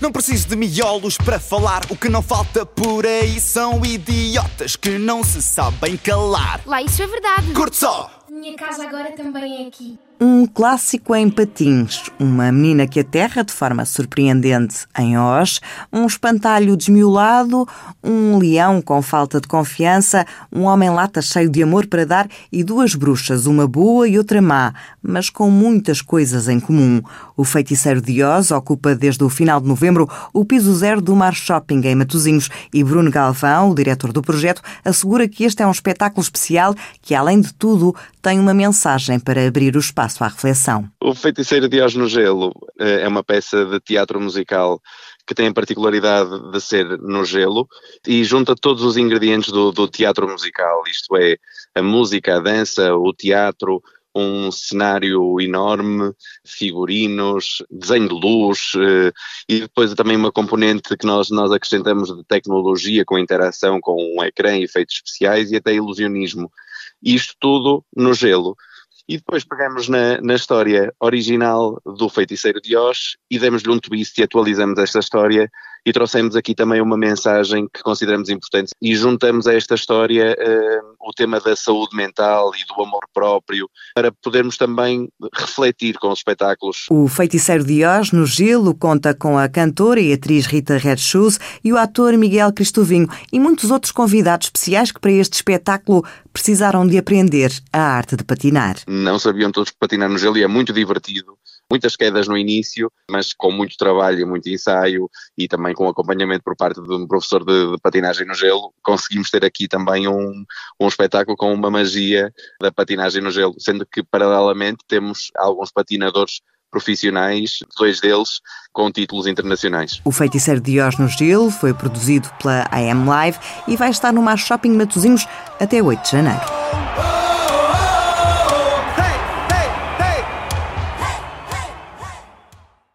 Não preciso de miolos para falar. O que não falta por aí são idiotas que não se sabem calar. Lá, isso é verdade. Curte só! Minha casa agora também é aqui. Um clássico em patins, uma menina que aterra de forma surpreendente em Oz, um espantalho desmiolado, um leão com falta de confiança, um homem-lata cheio de amor para dar e duas bruxas, uma boa e outra má, mas com muitas coisas em comum. O Feiticeiro de Oz ocupa desde o final de novembro o piso zero do Mar Shopping em Matosinhos e Bruno Galvão, o diretor do projeto, assegura que este é um espetáculo especial que, além de tudo, tem uma mensagem para abrir o espaço espaço à reflexão. O Feiticeiro de Oz no Gelo eh, é uma peça de teatro musical que tem a particularidade de ser no gelo e junta todos os ingredientes do, do teatro musical, isto é, a música, a dança, o teatro, um cenário enorme, figurinos, desenho de luz eh, e depois também uma componente que nós, nós acrescentamos de tecnologia com interação com um ecrã, efeitos especiais e até ilusionismo. Isto tudo no gelo. E depois pegamos na, na história original do Feiticeiro de Oz e demos-lhe um twist e atualizamos esta história e trouxemos aqui também uma mensagem que consideramos importante e juntamos a esta história uh, o tema da saúde mental e do amor próprio para podermos também refletir com os espetáculos. O Feiticeiro de Oz no Gelo conta com a cantora e atriz Rita Red Shoes e o ator Miguel Cristovinho e muitos outros convidados especiais que para este espetáculo precisaram de aprender a arte de patinar. Não sabiam todos patinar no gelo e é muito divertido muitas quedas no início, mas com muito trabalho, muito ensaio e também com acompanhamento por parte de um professor de, de patinagem no gelo, conseguimos ter aqui também um, um espetáculo com uma magia da patinagem no gelo, sendo que paralelamente temos alguns patinadores profissionais, dois deles com títulos internacionais. O Feiticeiro de Oz no Gelo foi produzido pela AM Live e vai estar no Mar Shopping Matosinhos até 8 de janeiro.